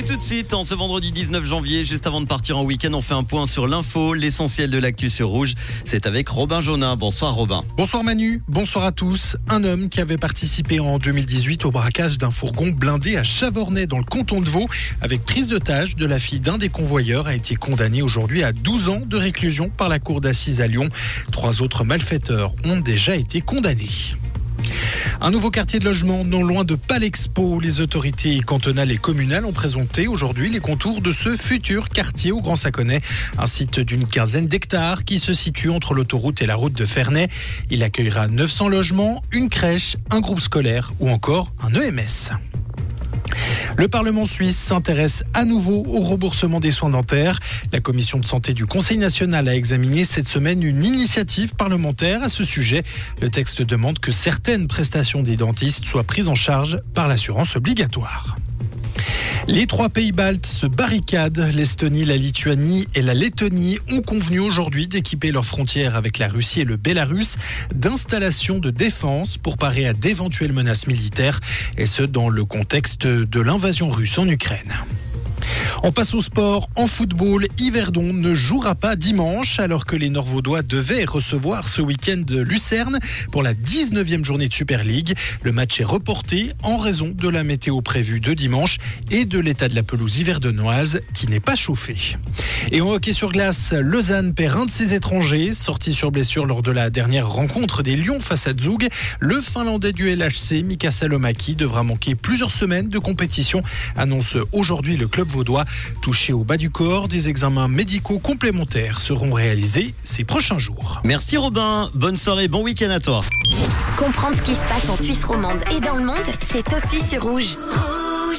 Et tout de suite, en ce vendredi 19 janvier, juste avant de partir en week-end, on fait un point sur l'info, l'essentiel de l'actu sur Rouge. C'est avec Robin Jonin. Bonsoir Robin. Bonsoir Manu, bonsoir à tous. Un homme qui avait participé en 2018 au braquage d'un fourgon blindé à Chavornay dans le canton de Vaud avec prise d'otage de la fille d'un des convoyeurs a été condamné aujourd'hui à 12 ans de réclusion par la cour d'assises à Lyon. Trois autres malfaiteurs ont déjà été condamnés. Un nouveau quartier de logement non loin de Palexpo. Les autorités cantonales et communales ont présenté aujourd'hui les contours de ce futur quartier au Grand Saconnet. Un site d'une quinzaine d'hectares qui se situe entre l'autoroute et la route de Ferney. Il accueillera 900 logements, une crèche, un groupe scolaire ou encore un EMS. Le Parlement suisse s'intéresse à nouveau au remboursement des soins dentaires. La commission de santé du Conseil national a examiné cette semaine une initiative parlementaire à ce sujet. Le texte demande que certaines prestations des dentistes soient prises en charge par l'assurance obligatoire. Les trois pays baltes se barricadent. L'Estonie, la Lituanie et la Lettonie ont convenu aujourd'hui d'équiper leurs frontières avec la Russie et le Bélarus d'installations de défense pour parer à d'éventuelles menaces militaires, et ce dans le contexte de l'invasion russe en Ukraine. On passe au sport. En football, Yverdon ne jouera pas dimanche alors que les Norvaudois devaient recevoir ce week-end Lucerne pour la 19e journée de Super League. Le match est reporté en raison de la météo prévue de dimanche et de l'état de la pelouse yverdonoise qui n'est pas chauffée. Et en hockey sur glace, Lausanne perd un de ses étrangers, sorti sur blessure lors de la dernière rencontre des Lions face à Zug. Le Finlandais du LHC, Mika Salomaki, devra manquer plusieurs semaines de compétition, annonce aujourd'hui le club vaudois. Touché au bas du corps, des examens médicaux complémentaires seront réalisés ces prochains jours. Merci Robin, bonne soirée, bon week-end à toi. Comprendre ce qui se passe en Suisse romande et dans le monde, c'est aussi sur Rouge.